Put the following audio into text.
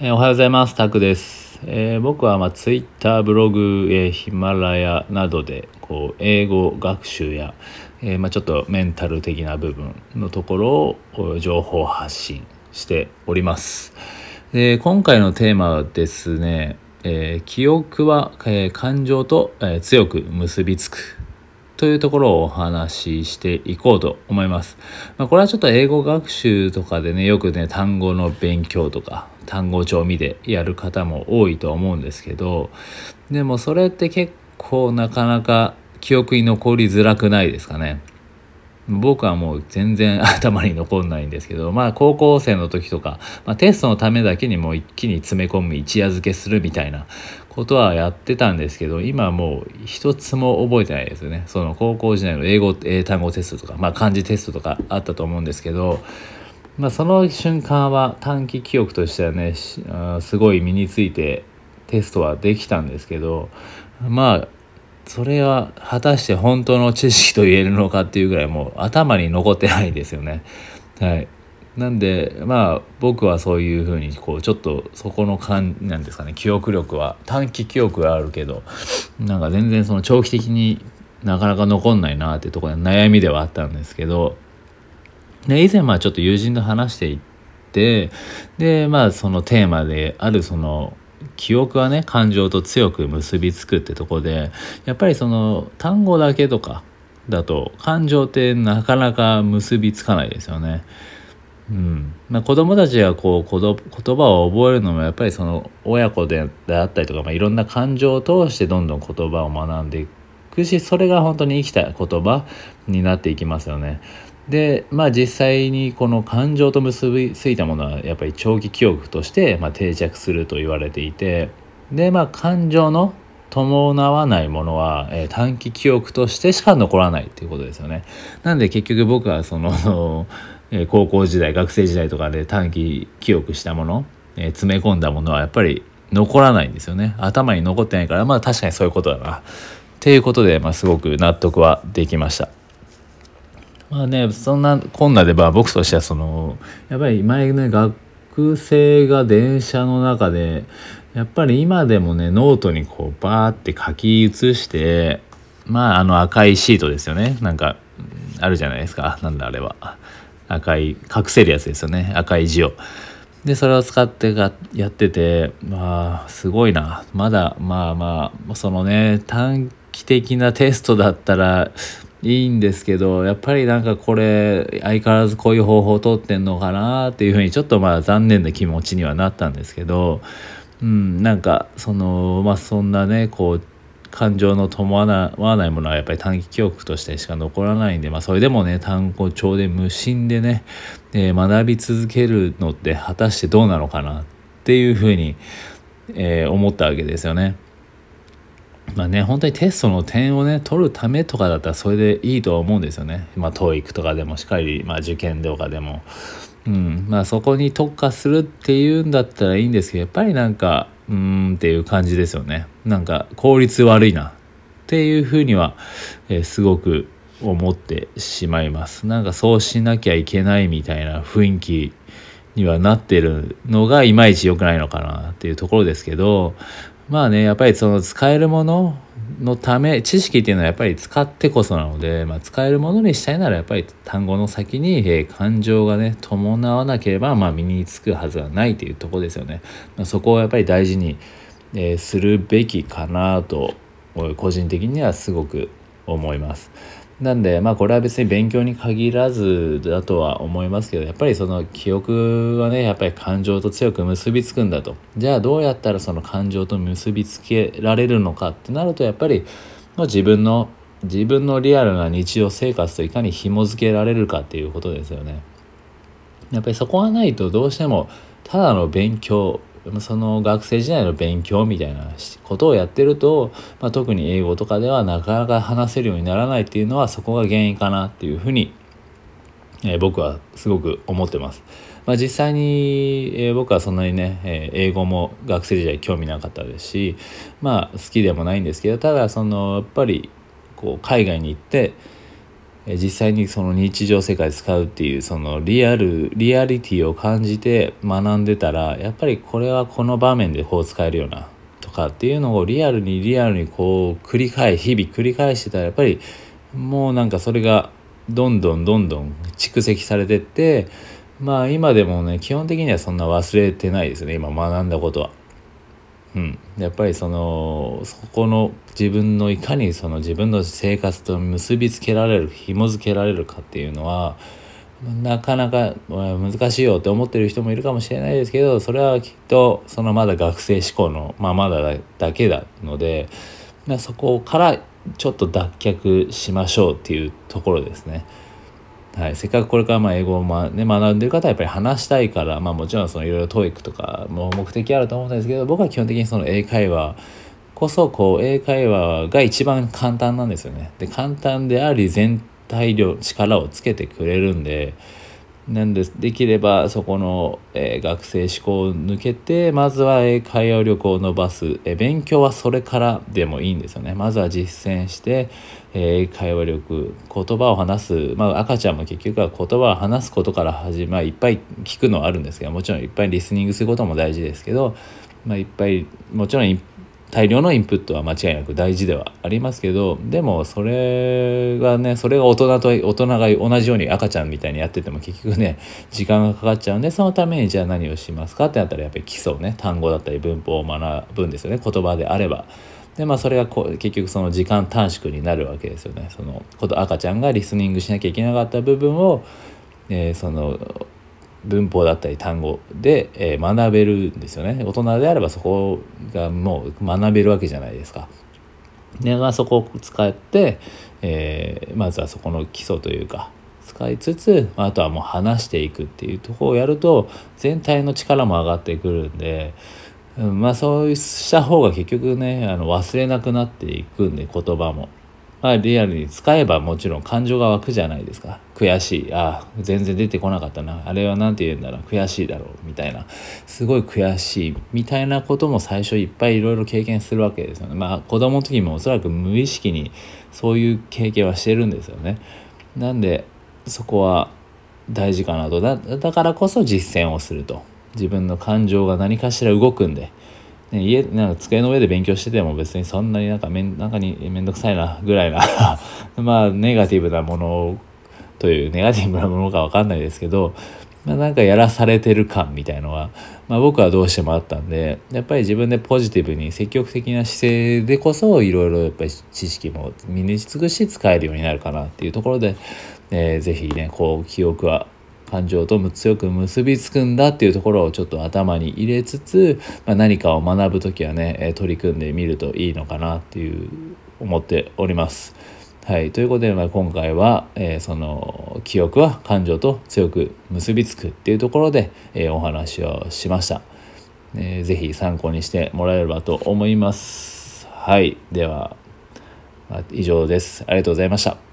えー、おはようございます。タクです。えー、僕は、まあ、ツイッター、ブログ、えー、ヒマラヤなどでこう英語学習や、えまあ、ちょっとメンタル的な部分のところを情報発信しております。で今回のテーマはですね、え記憶は、え感情と、え強く結びつくというところをお話ししていこうと思います。まあ、これはちょっと英語学習とかでね、よくね、単語の勉強とか、単語帳見でやる方も多いと思うんですけど、でもそれって結構なかなか記憶に残りづらくないですかね。僕はもう全然頭に残んないんですけど、まあ高校生の時とか、まあ、テストのためだけにもう一気に詰め込む一夜漬けするみたいなことはやってたんですけど、今もう一つも覚えてないですよね。その高校時代の英語、英単語テストとか、まあ漢字テストとかあったと思うんですけど、まあその瞬間は短期記憶としてはね、すごい身についてテストはできたんですけど、まあそれは果たして本当の知識と言えるのかっていうぐらいもう頭に残ってないですよね。はい。なんでまあ僕はそういうふうにこうちょっとそこの感なんですかね記憶力は短期記憶はあるけどなんか全然その長期的になかなか残んないなってところで悩みではあったんですけどで以前まあちょっと友人と話していってでまあそのテーマであるその記憶はね感情と強く結びつくってとこでやっぱりその単語だけとかだと感情ってなかなか結びつかないですよね。うんまあ、子供たちがこう言葉を覚えるのもやっぱりその親子であったりとか、まあ、いろんな感情を通してどんどん言葉を学んでいくしそれが本当に生きた言葉になっていきますよね。でまあ実際にこの感情と結びついたものはやっぱり長期記憶として、まあ、定着すると言われていてでまあ感情の伴わないものは、えー、短期記憶としてしか残らないっていうことですよね。なんで結局僕はそのえー、高校時代学生時代とかで短期記憶したもの、えー、詰め込んだものはやっぱり残らないんですよね。頭に残ってないからまあ確かにそういうことだな。っていうことで、まあ、すごく納得はできました。まあねそんなこんなでまあ僕としてはそのやっぱり前ね学生が電車の中でやっぱり今でもねノートにこうバーって書き写してまああの赤いシートですよねなんかあるじゃないですかなんだあれは赤い隠せるやつですよね赤い字を。でそれを使ってがやっててまあすごいなまだまあまあそのね短期的なテストだったらいいんですけどやっぱりなんかこれ相変わらずこういう方法を取ってんのかなっていうふうにちょっとまあ残念な気持ちにはなったんですけどうんなんかそのまあそんなねこう感情の伴わないものはやっぱり短期記憶としてしか残らないんで、まあ、それでもね単語帳で無心でね、えー、学び続けるのって果たしてどうなのかなっていうふうに、えー、思ったわけですよね。まあね、本当にテストの点をね、取るためとかだったらそれでいいとは思うんですよね。まあ、TOEIC とかでもしっかり、まあ、受験とかでも。うん、まあそこに特化するっていうんだったらいいんですけど、やっぱりなんか、うーんっていう感じですよね。なんか効率悪いなっていうふうには、えー、すごく思ってしまいます。なんかそうしなきゃいけないみたいな雰囲気にはなってるのがいまいち良くないのかなっていうところですけど、まあねやっぱりその使えるもののため知識っていうのはやっぱり使ってこそなので、まあ、使えるものにしたいならやっぱり単語の先に、え、感情がね伴わなければ、ま、身につくはずがないというとこですよね。ま、そこをやっぱり大事に、え、するべきかなと個人的にはすごく思います。なんでまあこれは別に勉強に限らずだとは思いますけどやっぱりその記憶はねやっぱり感情と強く結びつくんだとじゃあどうやったらその感情と結びつけられるのかってなるとやっぱり自分の自分のリアルな日常生活といかに紐付けられるかっていうことですよね。やっぱりそこがないとどうしてもただの勉強その学生時代の勉強みたいなことをやってると、まあ、特に英語とかではなかなか話せるようにならないっていうのはそこが原因かなっていうふうに、えー、僕はすごく思ってます。まあ、実際に、えー、僕はそんなにね、えー、英語も学生時代興味なかったですしまあ好きでもないんですけどただそのやっぱりこう海外に行って実際にその日常世界使うっていうそのリアルリアリティを感じて学んでたらやっぱりこれはこの場面でこう使えるようなとかっていうのをリアルにリアルにこう繰り返し日々繰り返してたらやっぱりもうなんかそれがどんどんどんどん蓄積されてってまあ今でもね基本的にはそんな忘れてないですね今学んだことは。うん、やっぱりそのそこの自分のいかにその自分の生活と結びつけられる紐付けられるかっていうのはなかなか難しいよって思ってる人もいるかもしれないですけどそれはきっとそのまだ学生志向のままだだけなのでそこからちょっと脱却しましょうっていうところですね。はい、せっかくこれからまあ英語をま、ね、学んでる方はやっぱり話したいから、まあ、もちろんいろいろ教育とかも目的あると思うんですけど僕は基本的にその英会話こそこう英会話が一番簡単なんですよね。で簡単であり全体量力をつけてくれるんで。なんです。できればそこの、えー、学生志向を抜けてまずは英会話力を伸ばす、えー、勉強はそれからでもいいんですよね。まずは実践して、えー、会話力言葉を話す、まあ、赤ちゃんも結局は言葉を話すことから始まりいっぱい聞くのはあるんですけどもちろんいっぱいリスニングすることも大事ですけど、まあ、いっぱいもちろん大量のインプットは間違いなく大事ではありますけどでもそれがねそれが大人と大人が同じように赤ちゃんみたいにやってても結局ね時間がかかっちゃうんでそのためにじゃあ何をしますかってなったらやっぱり基礎ね単語だったり文法を学ぶんですよね言葉であれば。でまあそれがこう結局その時間短縮になるわけですよね。その赤ちゃんがリスニングしなきゃいけなかった部分を、えー、その文法だったり単語で、えー、学べるんですよね大人であればそこがもう学べるわけじゃないですか。でまあ、そこを使って、えー、まずはそこの基礎というか使いつつあとはもう話していくっていうところをやると全体の力も上がってくるんで、うん、まあそうした方が結局ねあの忘れなくなっていくんで言葉も。まあ、リアルに使えばもちろん感情が湧くじゃないですか。悔しい。ああ全然出てこなかったな。あれは何て言うんだろう。悔しいだろうみたいな。すごい悔しいみたいなことも最初いっぱいいろいろ経験するわけですよね。まあ子供の時もおそらく無意識にそういう経験はしてるんですよね。なんでそこは大事かなと。だだからこそ実践をすると。自分の感情が何かしら動くんで。ね、家なんか机の上で勉強してても別にそんなになんかめんなんかにめんどくさいなぐらいな まあネガティブなものというネガティブなものか分かんないですけど、まあ、なんかやらされてる感みたいのは、まあ、僕はどうしてもあったんでやっぱり自分でポジティブに積極的な姿勢でこそいろいろやっぱり知識も身につくし使えるようになるかなっていうところで、えー、ぜひねこう記憶は感情と強く結びつくんだっていうところをちょっと頭に入れつつ、まあ、何かを学ぶ時はね取り組んでみるといいのかなっていう思っております。はい、ということで、まあ、今回は、えー、その記憶は感情と強く結びつくっていうところで、えー、お話をしました、えー。ぜひ参考にしてもらえればと思います。はい、では、まあ、以上です。ありがとうございました。